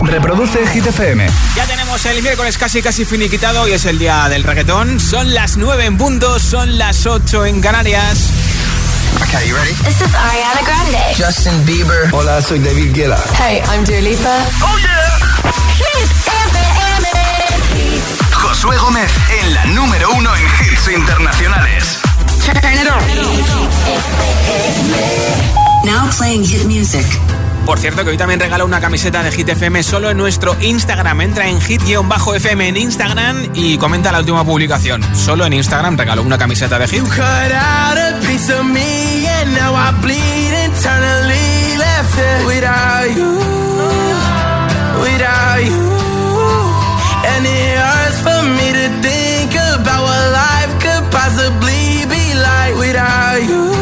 Reproduce Hit FM. Ya tenemos el miércoles casi casi finiquitado y es el día del reggaetón. Son las 9 en punto, son las 8 en Canarias. Okay, you ready? This is Ariana Grande. Justin Bieber. Hola, soy David Guetta. Hey, I'm Dua Lipa. Oh yeah. Hit FM. Josué Gómez en la número uno en hits internacionales. Turn it on. Now playing hit music. Por cierto, que hoy también regalo una camiseta de Hit FM solo en nuestro Instagram. Entra en hit-fm en Instagram y comenta la última publicación. Solo en Instagram regalo una camiseta de Hit. Possibly be like without you.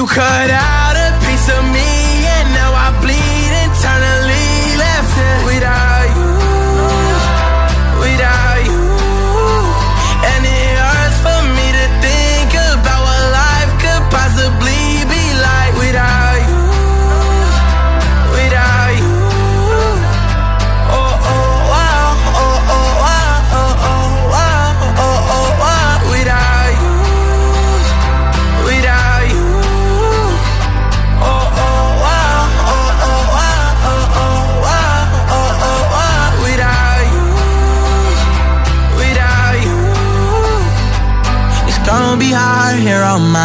You cut out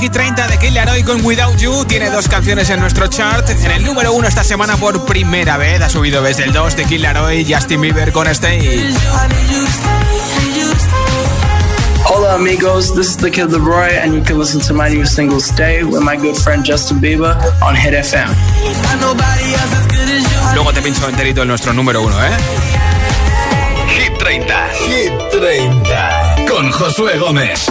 Hit 30 de Kid Laroi con Without You. Tiene dos canciones en nuestro chart. En el número 1 esta semana por primera vez. Ha subido desde el 2 de Kid Laroi, Justin Bieber con Stay. Hola amigos, this is the Kid Leroy, and you can listen to my new single "Stay" with my good friend Justin Bieber on Hit FM. Luego te pincho enterito en nuestro número 1, ¿eh? Hit 30. Hit 30. Con Josué Gómez.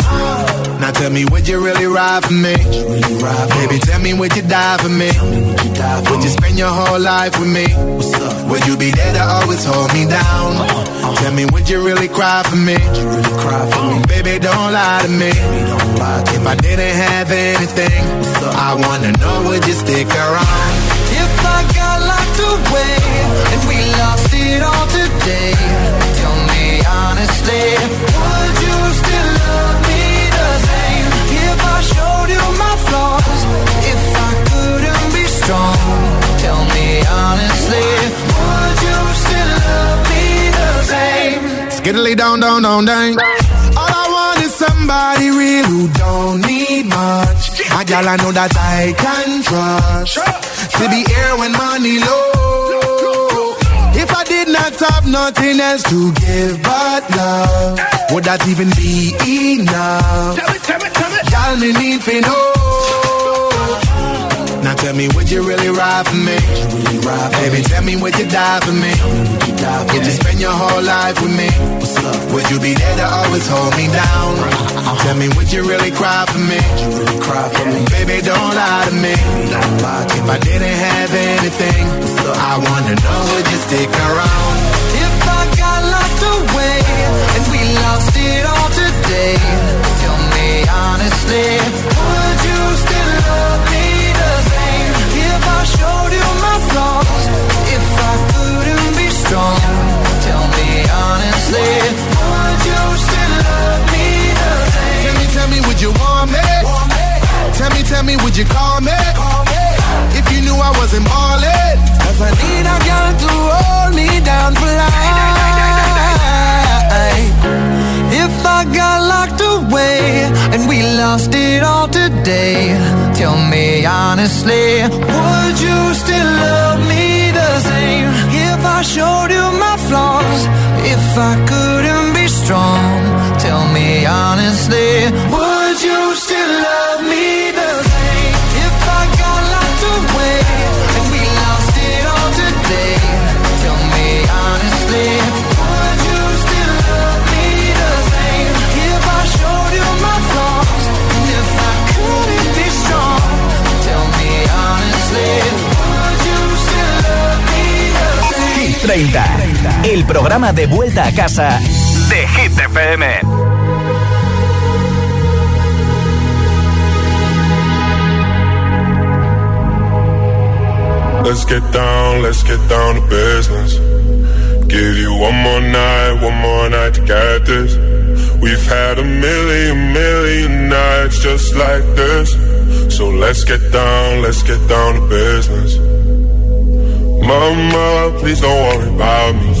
Now tell me, would you really ride for me? Baby, tell me, would you die for me? Would you spend your whole life with me? Would you be there to always hold me down? Tell me, would you really cry for me? Baby, don't lie to me. If I didn't have anything, I wanna know, would you stick around? If I got locked away and we lost it all today, tell me honestly, strong, tell me honestly, would you still love me the same? Skiddly down, down, down, down. All I want is somebody somebody real who don't need much. A gal I know that I can trust. To be here when money low. If I did not have nothing else to give but love, would that even be enough? Tell Y'all me need to know. Now tell me, would you really ride for me? Really ride for Baby, me? tell me, would you die for me? Would you, die for would you spend your whole life with me? What's up? Would you be there to always hold me down? Tell me, would you really cry for me? Would you really cry for me? Baby, don't lie to me. If I didn't have anything, I wanna know, would you stick around? If I got locked away show. El programa de vuelta a casa de Hit. Let's get down, let's get down to business. Give you one more night, one more night to get this. We've had a million, million nights just like this. So let's get down, let's get down to business. Mama, please don't worry about me.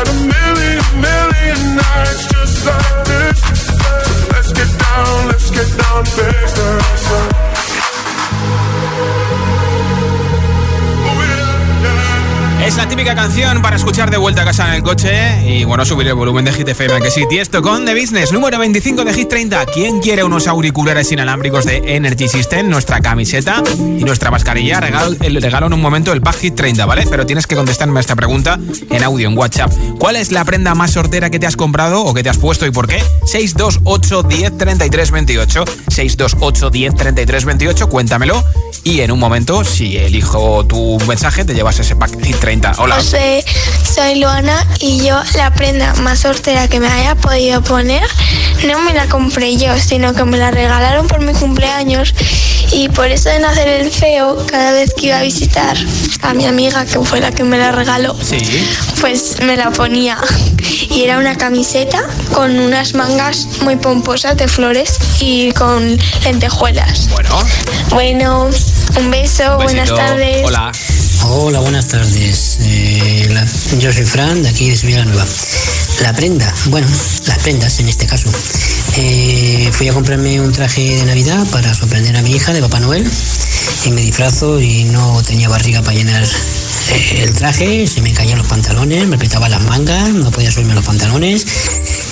A million, million nights just like this. let's get down, let's get down business. Es la típica canción para escuchar de vuelta a casa en el coche y bueno, subir el volumen de Hit FM, que sí, esto con The Business, número 25 de Hit 30. ¿Quién quiere unos auriculares inalámbricos de Energy System? Nuestra camiseta y nuestra mascarilla. Regalo, el regalo en un momento el pack Hit 30, ¿vale? Pero tienes que contestarme a esta pregunta en audio, en WhatsApp. ¿Cuál es la prenda más sortera que te has comprado o que te has puesto y por qué? 628 10 33 28. 628 10 33 28, cuéntamelo. Y en un momento, si elijo tu mensaje, te llevas ese pack Hit 30. Hola. José, soy Luana y yo la prenda más sortera que me haya podido poner no me la compré yo, sino que me la regalaron por mi cumpleaños y por eso de nacer el feo, cada vez que iba a visitar a mi amiga, que fue la que me la regaló, pues me la ponía. Y era una camiseta con unas mangas muy pomposas de flores y con lentejuelas. Bueno. Bueno, un beso, buenas tardes. Hola. Hola, buenas tardes. Eh, yo soy Fran, de aquí de Sevilla Nueva. La prenda, bueno, las prendas en este caso. Eh, fui a comprarme un traje de Navidad para sorprender a mi hija de Papá Noel y me disfrazo y no tenía barriga para llenar eh, el traje, se me caían los pantalones, me apretaba las mangas, no podía subirme los pantalones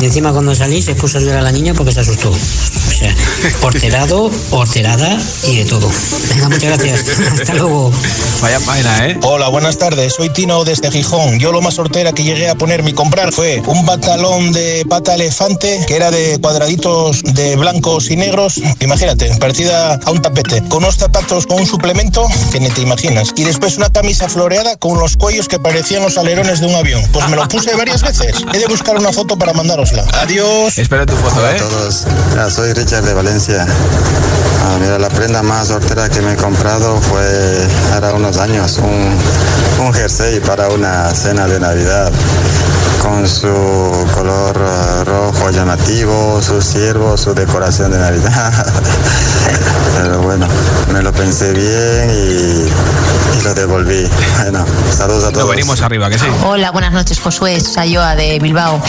y encima cuando salí se puso a llorar a la niña porque se asustó. O sea, horterado, horterada y de todo. Venga, muchas gracias. Hasta luego. Vaya vaina, ¿eh? Hola, buenas tardes. Soy Tino desde Gijón. Yo lo más hortera que llegué a ponerme y comprar fue un pantalón de pata elefante que era de cuadraditos de blancos y negros. Imagínate, parecida a un tapete. Con unos zapatos con un suplemento que ni te imaginas. Y después una camisa floreada con los cuellos que parecían los alerones de un avión. Pues me lo puse varias veces. He de buscar una foto para Adiós. Espera tu foto, ¿eh? Hola a todos. Mira, soy Richard de Valencia. Ah, mira, la prenda más hortera que me he comprado fue, era unos años, un, un jersey para una cena de Navidad con su color uh, rojo llamativo, su ciervo, su decoración de Navidad. Pero bueno, me lo pensé bien y, y lo devolví. Bueno, saludos a todos. Lo venimos arriba, que sí. Hola, buenas noches, Josué. Soy Joa de Bilbao.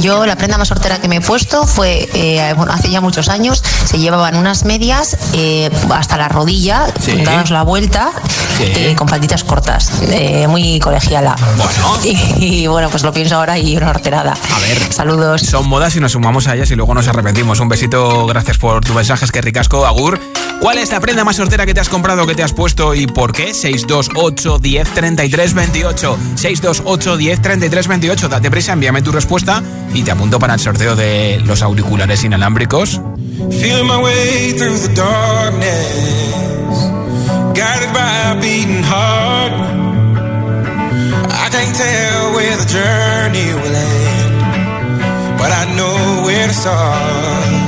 Yo la prenda más sortera que me he puesto fue, eh, bueno, hace ya muchos años, se llevaban unas medias eh, hasta la rodilla, Sí. la vuelta, Sí. eh, con falditas cortas, eh, muy colegiala. Bueno. Y, y, bueno, pues lo pienso ahora y una horterada. A ver. Saludos. Son modas y nos sumamos a ellas y luego nos arrepentimos. Un besito, gracias por tus mensajes, que ricasco, Agur. ¿Cuál es la prenda más sortera que te has comprado, que te has puesto y por qué? 628 10 33 28. 628 10 33 28. Date prisa, envíame tu respuesta y te apunto para el sorteo de los auriculares inalámbricos. Feeling my way through the darkness, guided by a beating heart. I can't tell where the journey will end, but I know where to start.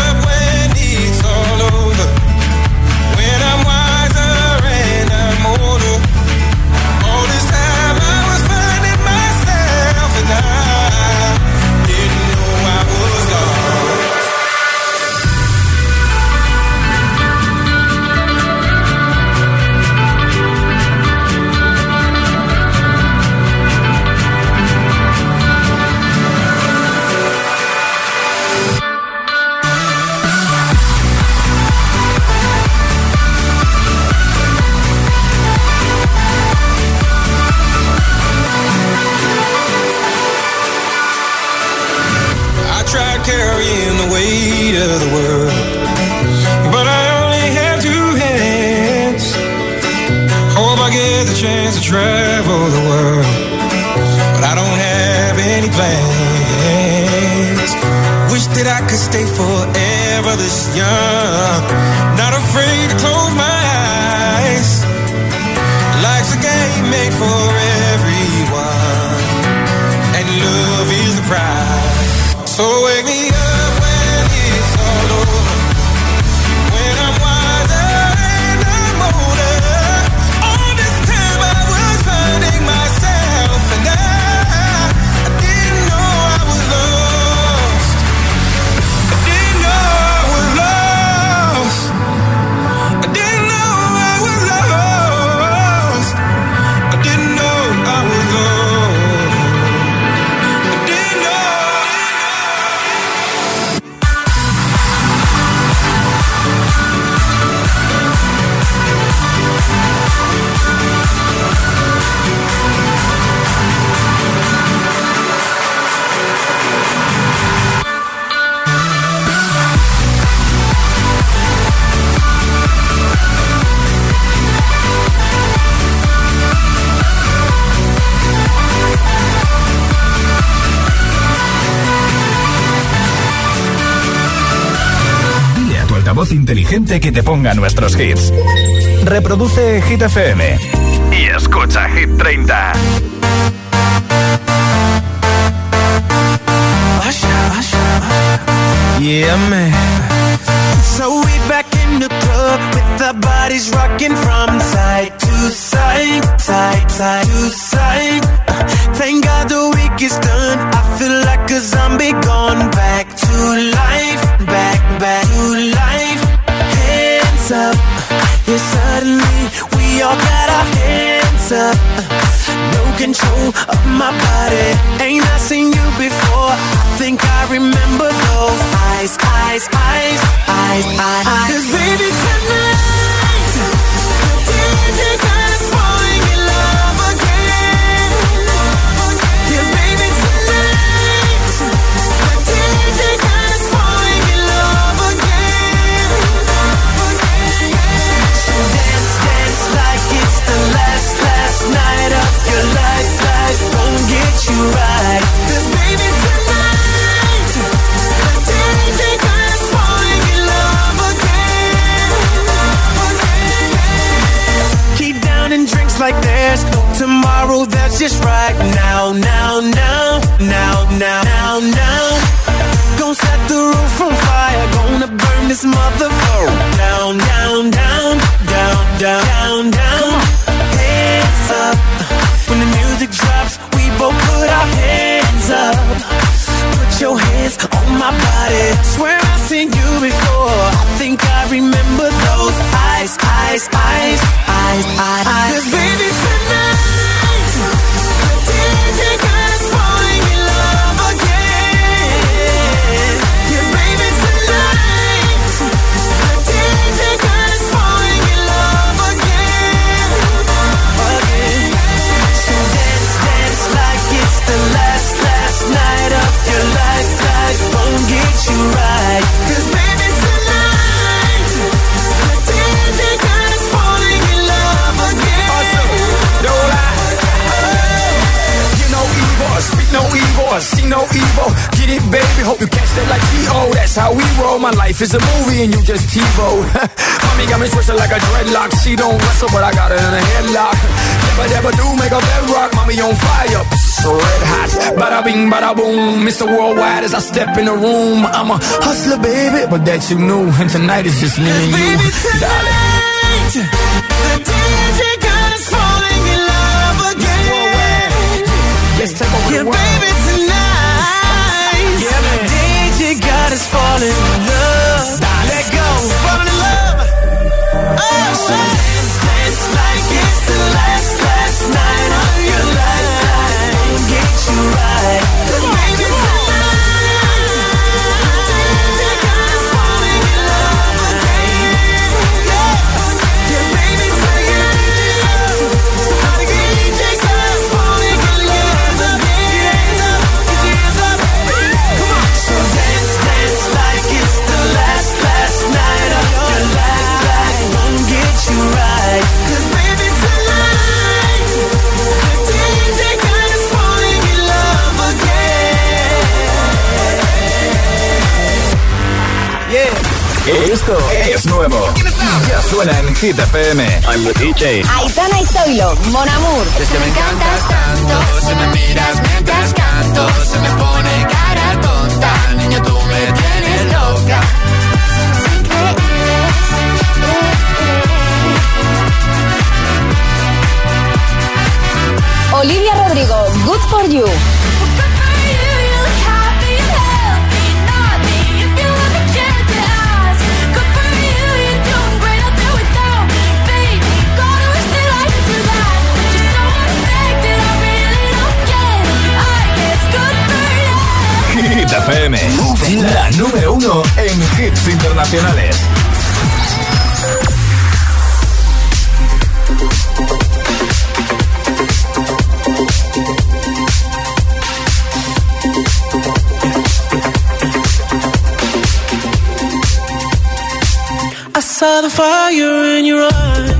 altavoz inteligente que te ponga nuestros hits. Reproduce Hit FM y escucha Hit 30. Yeah, man. So we back in the club with our bodies rocking from side to side, side, side to side. Thank God the week is done. I feel like a zombie gone back to life, suddenly we all got our hands up. No control of my body. Ain't I seen you before? I think I remember those eyes, eyes, eyes, eyes, eyes. Cause baby tonight, the DJ got drops. Both put our hands up. Put your hands on my body. Swear I've seen you before. I think I remember those eyes, eyes, eyes, eyes, eyes. 'Cause baby tonight, the DJ evil, I see no evil. Get it, baby, hope you catch that like T.O. That's how we roll. My life is a movie and you just TiVo. Mommy got me twisted like a dreadlock. She don't wrestle, but I got her in a headlock. Never, never do make a bedrock. Mommy on fire, so red hot. Bada bing, bada boom. Mr. Worldwide as I step in the room. I'm a hustler, baby, but that you knew. And tonight is just me and you, darling. The DJ got us falling in love again. Let's take over the world. Us falling in love. Let go, falling in love. Oh, so dance, dance like it's the last, last night of your life. Get you right. Esto es nuevo. Ya suena en Hit FM. I'm the DJ. Aitana y Zoilo, Mon Amour. Es que me encantas tanto, si me miras mientras canto, se me pone cara tonta, niño tú me tienes loca. Olivia Rodrigo, Good for You. Hit FM. La número uno en hits internacionales. I saw the fire in your eyes.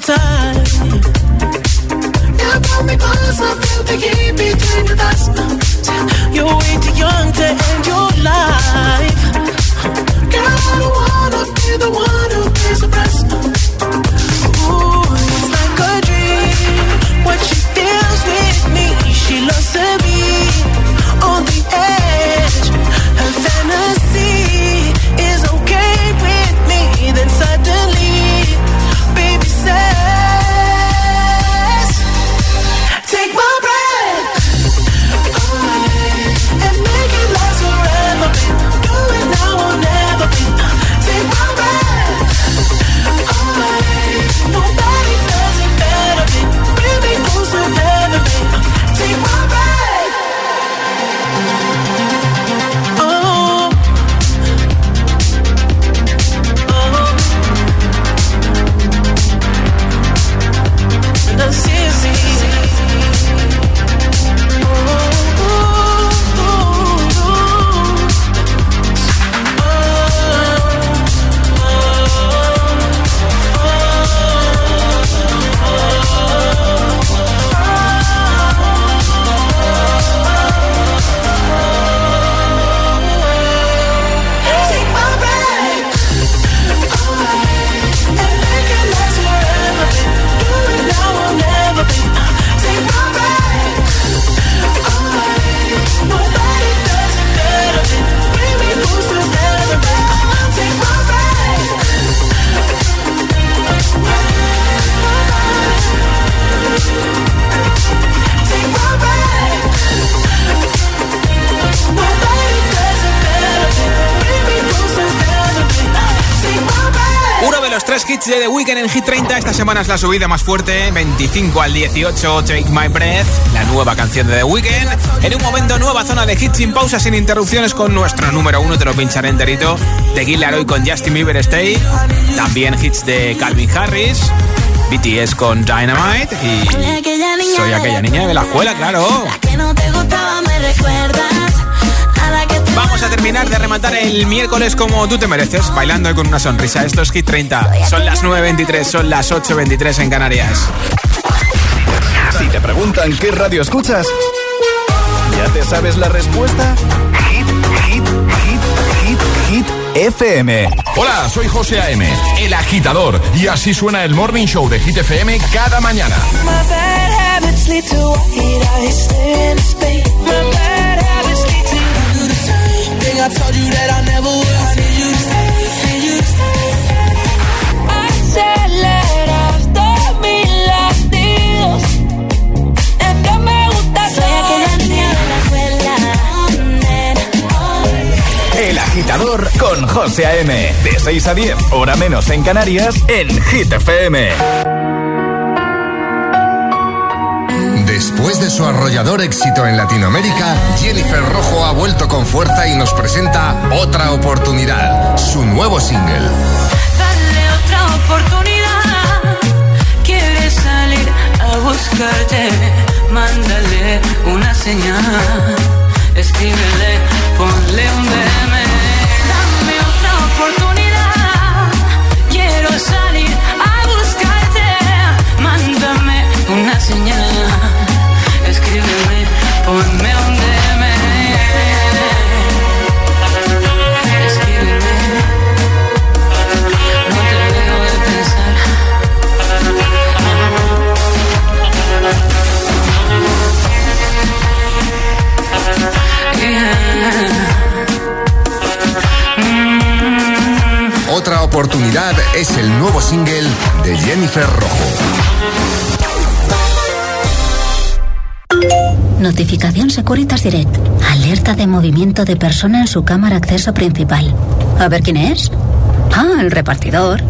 Time. You pull me close, I feel the heat between thighs. You're way too young to end your life. Girl, I don't wanna be the one hits de The Weeknd en Hit 30. Esta semana es la subida más fuerte. 25 al 18, Take My Breath. La nueva canción de The Weeknd. En un momento, nueva zona de hits sin pausa, sin interrupciones con nuestro número uno. Te lo pincharé enterito. De Killer con Justin Bieber Stay. También hits de Calvin Harris. BTS con Dynamite. Y soy aquella niña de la escuela, claro. Vamos a terminar de rematar el miércoles como tú te mereces, bailando con una sonrisa. Esto es Hit 30. Son las 9.23, son las 8.23 en Canarias. Si te preguntan qué radio escuchas, ¿ya te sabes la respuesta? Hit, hit, hit, hit, hit, FM. Hola, soy José A.M., el agitador, y así suena el Morning Show de Hit FM cada mañana. My bad I told you that I never would. I need you to stay, need you to stay. Aceleraste mis latidos. Es que me gusta Soy aquella niña de la escuela. El agitador con José A.M. De 6 a 10, hora menos en Canarias, en Hit FM. Después de su arrollador éxito en Latinoamérica, Jennifer Rojo ha vuelto con fuerza y nos presenta Otra Oportunidad, su nuevo single. Dale otra oportunidad. Quieres salir a. Mándale una señal. Escríbele, es el nuevo single de Jennifer Rojo. Notificación Securitas Direct. Alerta de movimiento de persona en su cámara acceso principal. A ver quién es. Ah, el repartidor.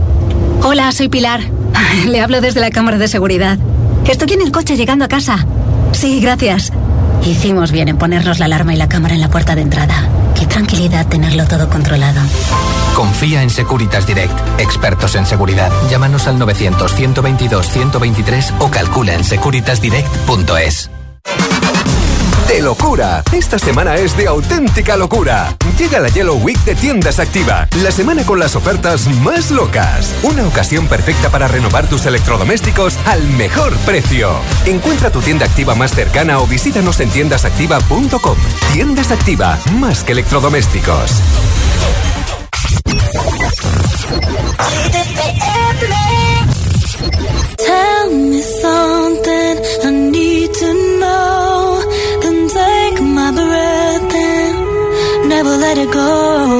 Hola, soy Pilar. Le hablo desde la cámara de seguridad. Estoy en el coche llegando a casa. Sí, gracias. Hicimos bien en ponernos la alarma y la cámara en la puerta de entrada. Qué tranquilidad tenerlo todo controlado. Confía en Securitas Direct, expertos en seguridad. Llámanos al 900-122-123 o calcula en securitasdirect.es. de locura. Esta semana es de auténtica locura. Llega la Yellow Week de Tiendas Activa, la semana con las ofertas más locas. Una ocasión perfecta para renovar tus electrodomésticos al mejor precio. Encuentra tu tienda activa más cercana o visítanos en tiendasactiva.com. Tiendas Activa, más que electrodomésticos. Tell me something I need to know. Then take my breath never let it go.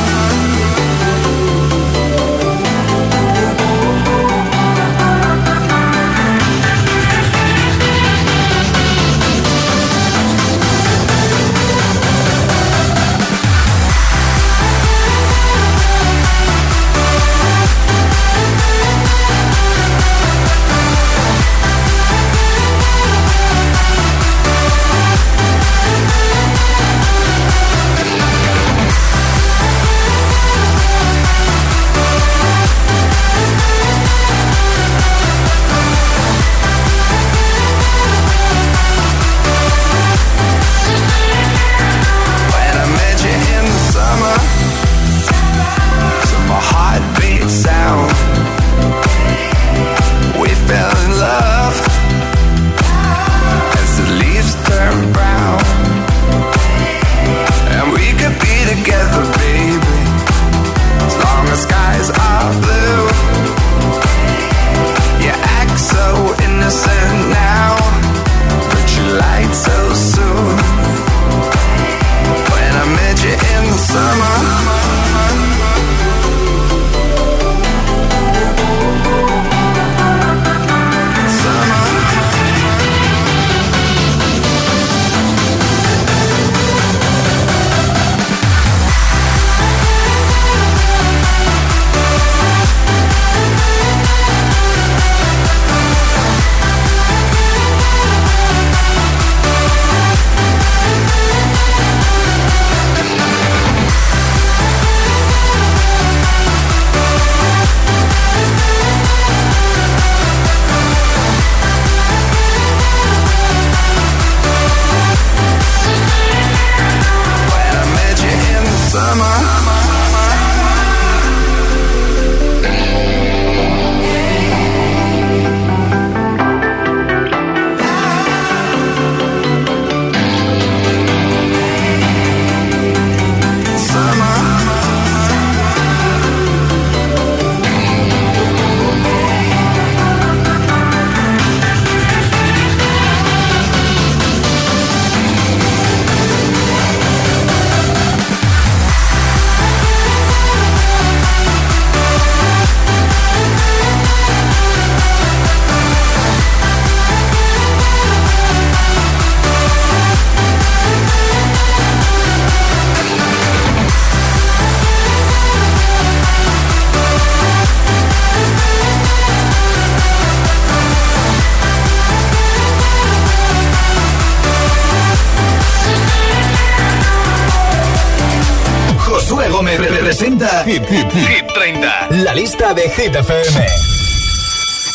Presenta Hit, Hit, Hit 30, la lista de Hit FM.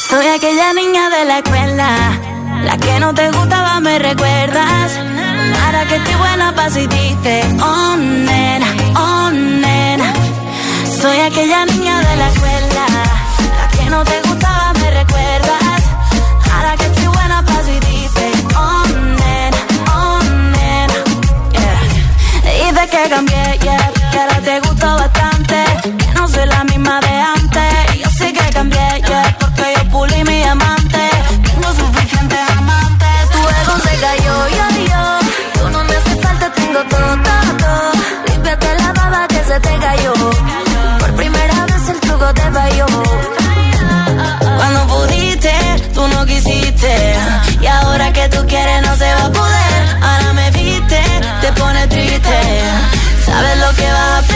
Soy aquella niña de la escuela, la que no te gustaba, me recuerdas. Ahora que estoy buena, pasa y dice, oh nena, oh nena. Soy aquella niña de la escuela, la que no te gustaba, me recuerdas. Ahora que estoy buena, pasa y dice, oh nena, oh nena. Yeah. Dice que cambié, yeah, que ahora te soy la misma de antes. Y yo sé que cambié, yeah, porque yo pulí mi amante. Tengo suficientes amantes. Tu ego se cayó, yo, yo. Tú no me hace falta, tengo todo, todo, todo. Límpiate la baba que se te cayó. Por primera vez el truco te falló. Cuando pudiste, tú no quisiste. Y ahora que tú quieres, no se va a poder. Ahora me viste, te pone triste. Sabes lo que vas a perder.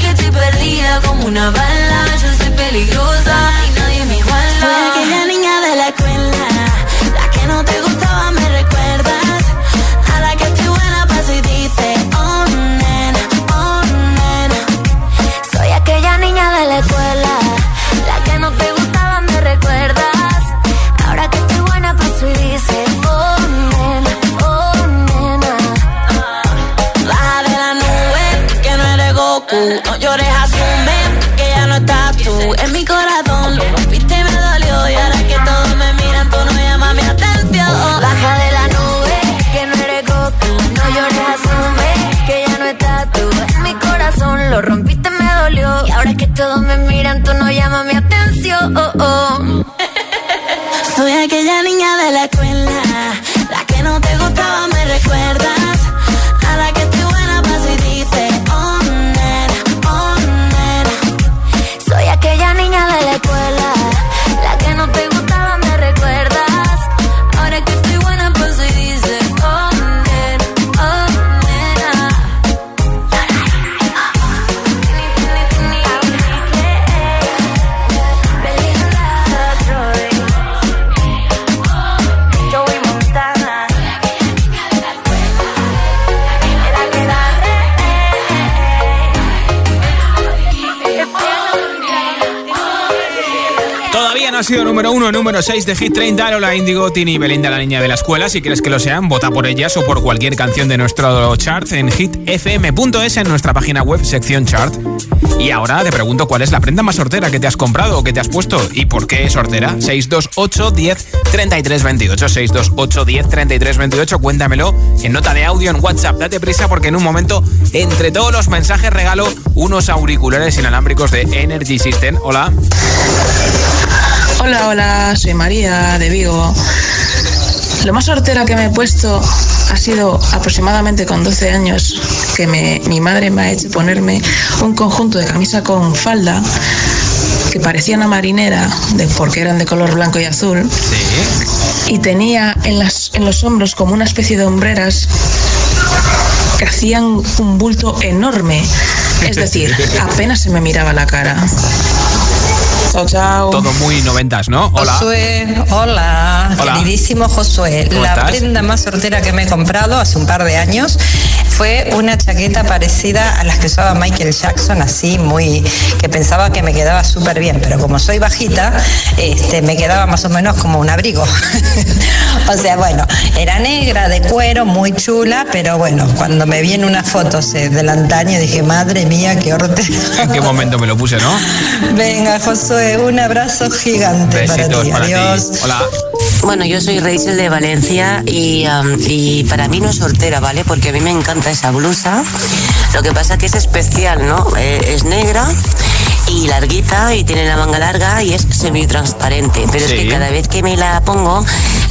Que estoy perdida como una bala. Yo soy peligrosa 1, número 6 de Hit 30, Lola Indigo, Tini y Belinda, la niña de la escuela. Si quieres que lo sean, vota por ellas o por cualquier canción de nuestro chart en hitfm.es en nuestra página web, sección chart. Y ahora te pregunto cuál es la prenda más sortera que te has comprado o que te has puesto y por qué es sortera. 628 10 33 28. 628 10 33 28. Cuéntamelo en nota de audio en WhatsApp. Date prisa porque en un momento, entre todos los mensajes, regalo unos auriculares inalámbricos de Energy System. Hola. Hola, hola, soy María de Vigo. Lo más sortera que me he puesto ha sido aproximadamente con 12 años que me- mi madre me ha hecho ponerme un conjunto de camisa con falda que parecía una marinera de, porque eran de color blanco y azul y tenía en, las, en los hombros como una especie de hombreras que hacían un bulto enorme. Es decir, apenas se me miraba la cara. Chao, chao. Todo muy noventas, ¿no? Hola. Josué, hola, Hola. queridísimo Josué. ¿Cómo La estás? prenda más sortera que me he comprado hace un par de años fue una chaqueta parecida a las que usaba Michael Jackson, así muy que pensaba que me quedaba súper bien, pero como soy bajita, este, me quedaba más o menos como un abrigo. O sea, bueno, era negra, de cuero, muy chula, pero bueno, cuando me vi en unas fotos del antaño dije, madre mía, qué horte. ¿En qué momento me lo puse, no? Venga, Josué, un abrazo gigante para ti. Adiós. Hola. Bueno, yo soy Rachel de Valencia y, um, y para mí no es sortera, ¿vale? Porque a mí me encanta esa blusa. Lo que pasa que es especial, ¿no? Eh, es negra y larguita y tiene la manga larga y es semi-transparente. Pero es que cada vez que me la pongo,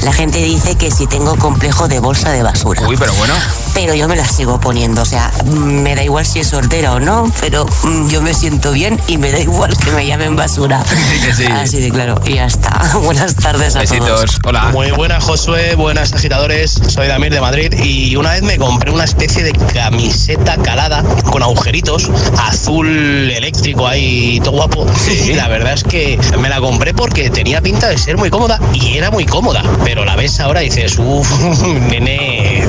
la gente dice que si tengo complejo de bolsa de basura. Uy, pero bueno. Pero yo me la sigo poniendo, o sea, me da igual si es sortera o no, pero mm, yo me siento bien y me da igual que me llamen basura. que sí. Así de claro, y ya está. Buenas tardes a todos. Hola. Muy buenas, Josué. Buenas, agitadores. Soy Damir de Madrid y una vez me compré una especie de camiseta calada con agujeritos, azul eléctrico ahí, todo guapo. Y la verdad es que me la compré porque tenía pinta de ser muy cómoda y era muy cómoda. Pero la ves ahora y dices, uff, nene,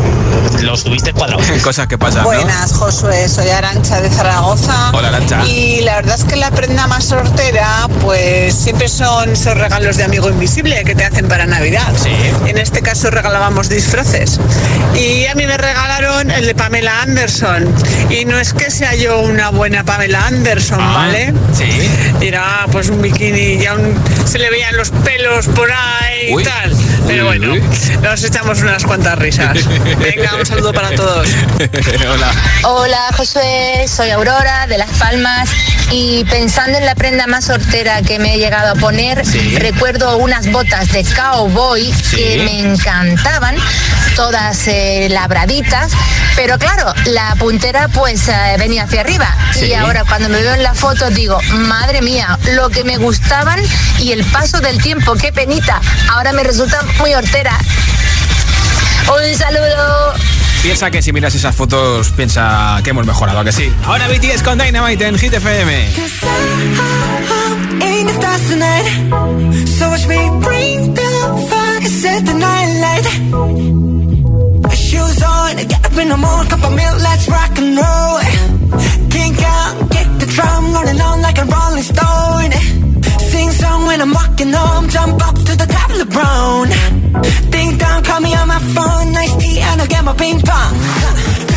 lo estuviste cuadrado. Cosas que pasan, ¿no? Buenas, Josué, soy Arancha de Zaragoza. Hola, Arantxa. Y la verdad es que la prenda más sortera, pues siempre son esos regalos de amigo invisible que te hacen para Navidad. Sí. En este caso regalábamos disfraces. Y a mí me regalaron el de Pamela Anderson. Y no es que sea yo una buena Pamela Anderson, Ah, ¿vale? Sí. Era pues un bikini, ya un- se le veían los pelos por ahí Uy. y tal. Pero Uy, bueno, uy. nos echamos unas cuantas risas. Venga, un saludo para todos. Hola. Hola Josué, soy Aurora de Las Palmas y pensando en la prenda más hortera que me he llegado a poner, Sí. recuerdo unas botas de cowboy Sí. que me encantaban, todas eh, labraditas, pero claro, la puntera pues eh, venía hacia arriba Sí. y ahora cuando me veo en la foto digo, madre mía, lo que me gustaban y el paso del tiempo, qué penita, ahora me resulta muy hortera. Un saludo. Piensa que si miras esas fotos, piensa que hemos mejorado, ¿a que sí? Ahora BTS con Dynamite en Hit FM. get up in the morning, cup of milk, let's rock and roll. Kink out, get the drum rolling on like a rolling stone. Sing song when I'm walking home, jump up to the top of the brown. Ding dong, call me on my phone, nice tea, and I'll get my ping pong.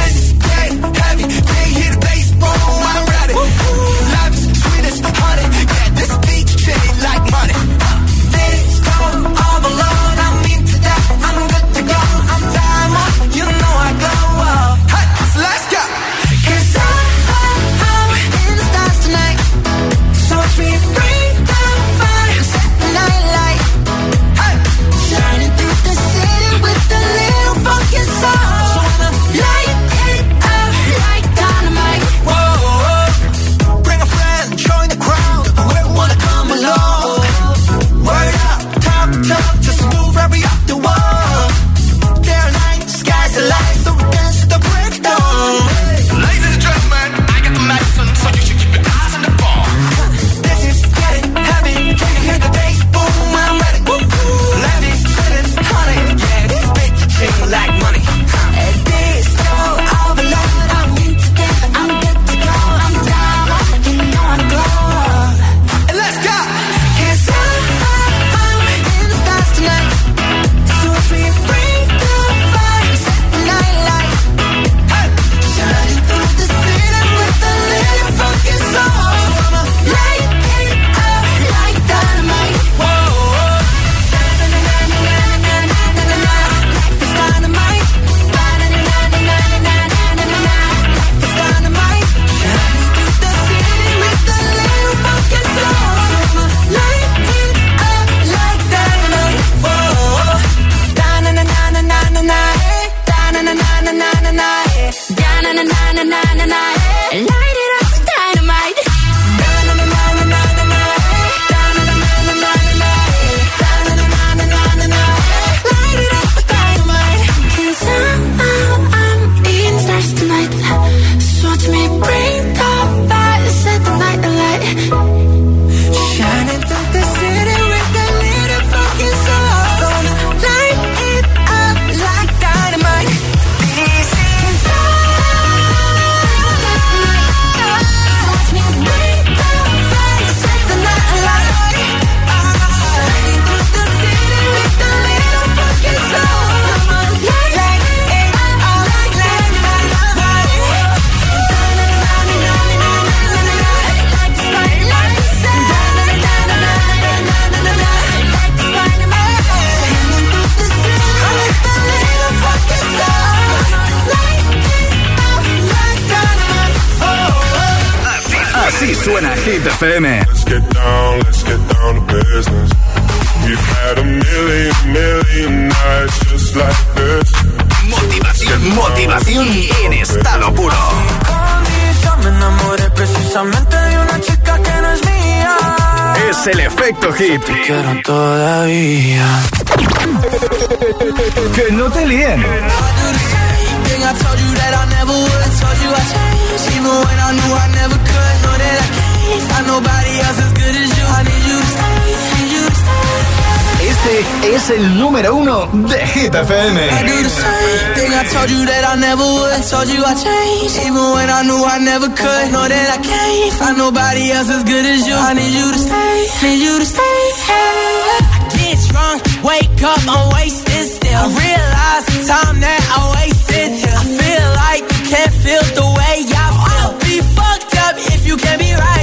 FM. Let's get down, let's get down to business. We've had a million, million nights just like this. Motivación, motivación en estado puro. Me enamoré precisamente de una chica que no es mía. Es el efecto hit. Te quiero todavía. que no te líen. I told you that I never would. Told you I changed, even when I knew I never could. Nobody else as good as you. I need you to stay, need you to stay. Este es el número uno de Hit FM. I do the same thing I told you that I never would. Told you I changed, even when I knew I never could. Know that I can't find nobody else as good as you. I need you to stay, need you to stay. I get drunk, wake up, I'm wasted still. I realize the time that I wasted. I feel like you can't feel the way I feel. I'll be fucked up if you can't be right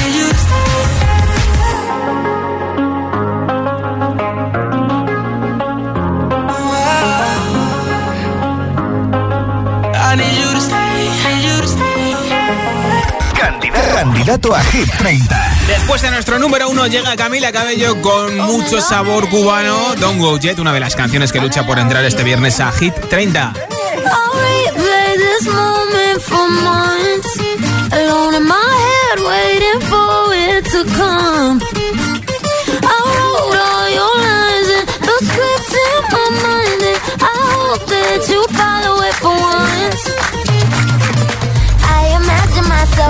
Candidato, a Hit 30. Después de nuestro número uno llega Camila Cabello con mucho sabor cubano. Don't Go Jet, una de las canciones que lucha por entrar este viernes a Hit 30.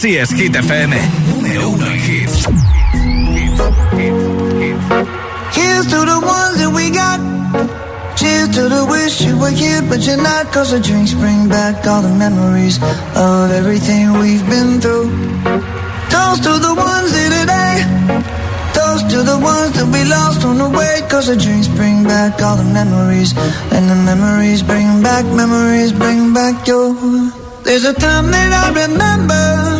Así es, Hit FM. Número uno en hits. Here's to the ones that we got. Cheers to the wish you were here, but you're not. Cause the drinks bring back all the memories of everything we've been through. Toast to the ones here today. Toast to the ones that we lost on the way Cause the drinks bring back all the memories And the memories bring back, memories bring back your There's a time that I remember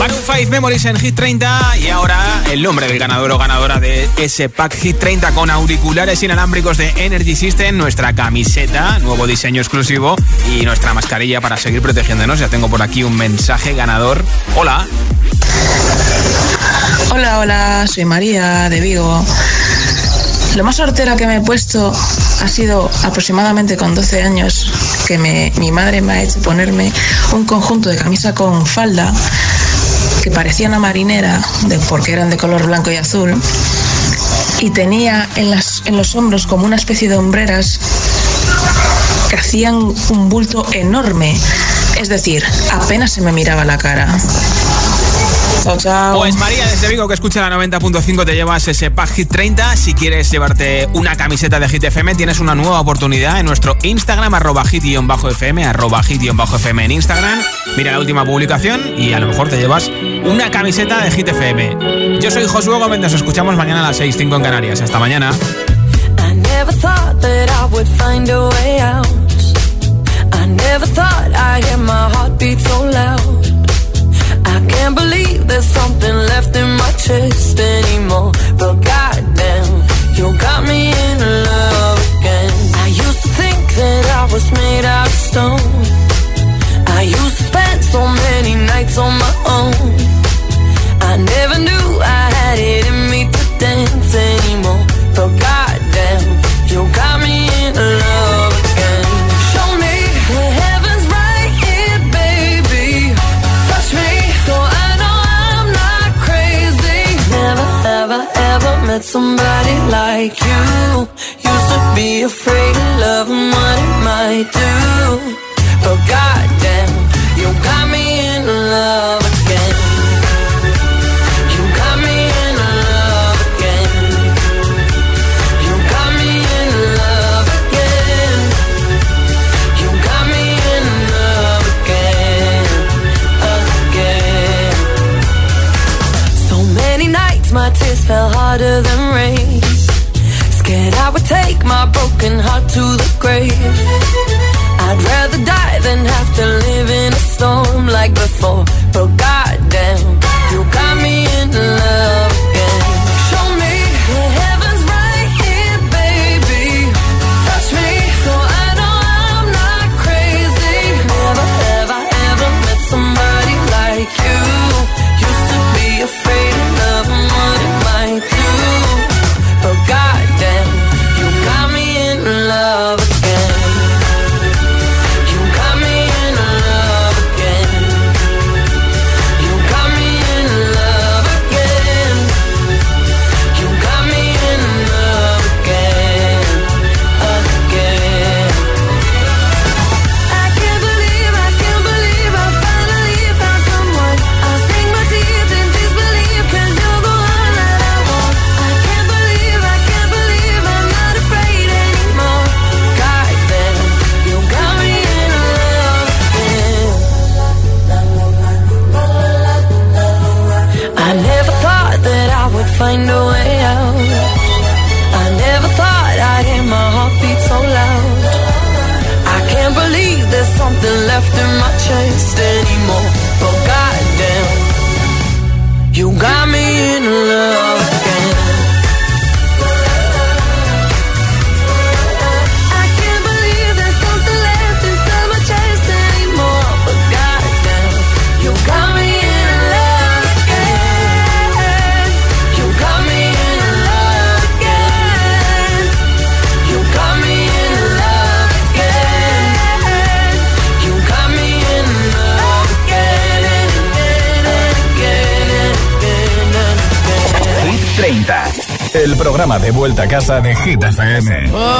Maroon 5 Memories en Hit 30 y ahora el nombre del ganador o ganadora de ese pack Hit 30 con auriculares inalámbricos de Energy System, nuestra camiseta, nuevo diseño exclusivo y nuestra mascarilla para seguir protegiéndonos. Ya tengo por aquí un mensaje ganador. Hola. Hola, hola, soy María de Vigo. Lo más hortera que me he puesto ha sido aproximadamente con 12 años que mi madre me ha hecho ponerme un conjunto de camisa con falda que parecía una marinera porque eran de color blanco y azul y tenía en, las, en los hombros como una especie de hombreras que hacían un bulto enorme. Es decir, apenas se me miraba la cara. Chao, chao. Pues María desde Vigo que escucha la 90.5 te llevas ese pack Hit 30. Si quieres llevarte una camiseta de Hit FM tienes una nueva oportunidad en nuestro Instagram arroba hit-fm arroba hit-fm en Instagram. Mira la última publicación y a lo mejor te llevas una camiseta de Hit FM. Yo soy Josué Gómez, nos escuchamos mañana a las 6.05 en Canarias. Hasta mañana. I never thought that I would find a way out. I never thought I'd hear my heartbeat so loud. I can't believe there's something left in my chest anymore. But casa de Hit FM. Put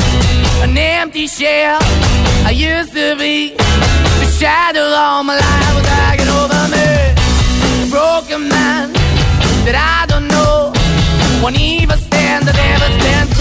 Empty shell I used to be. The shadow all my life was hanging over me. Broken man that I don't know. Won't even stand, I never stand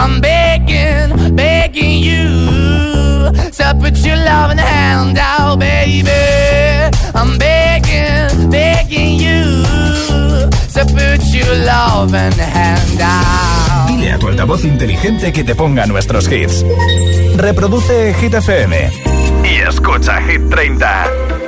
I'm begging, begging you to put your loving hand out, baby. I'm begging, begging you to put your loving hand out. Dile a tu altavoz inteligente que te ponga nuestros hits. Reproduce Hit FM y escucha Hit 30.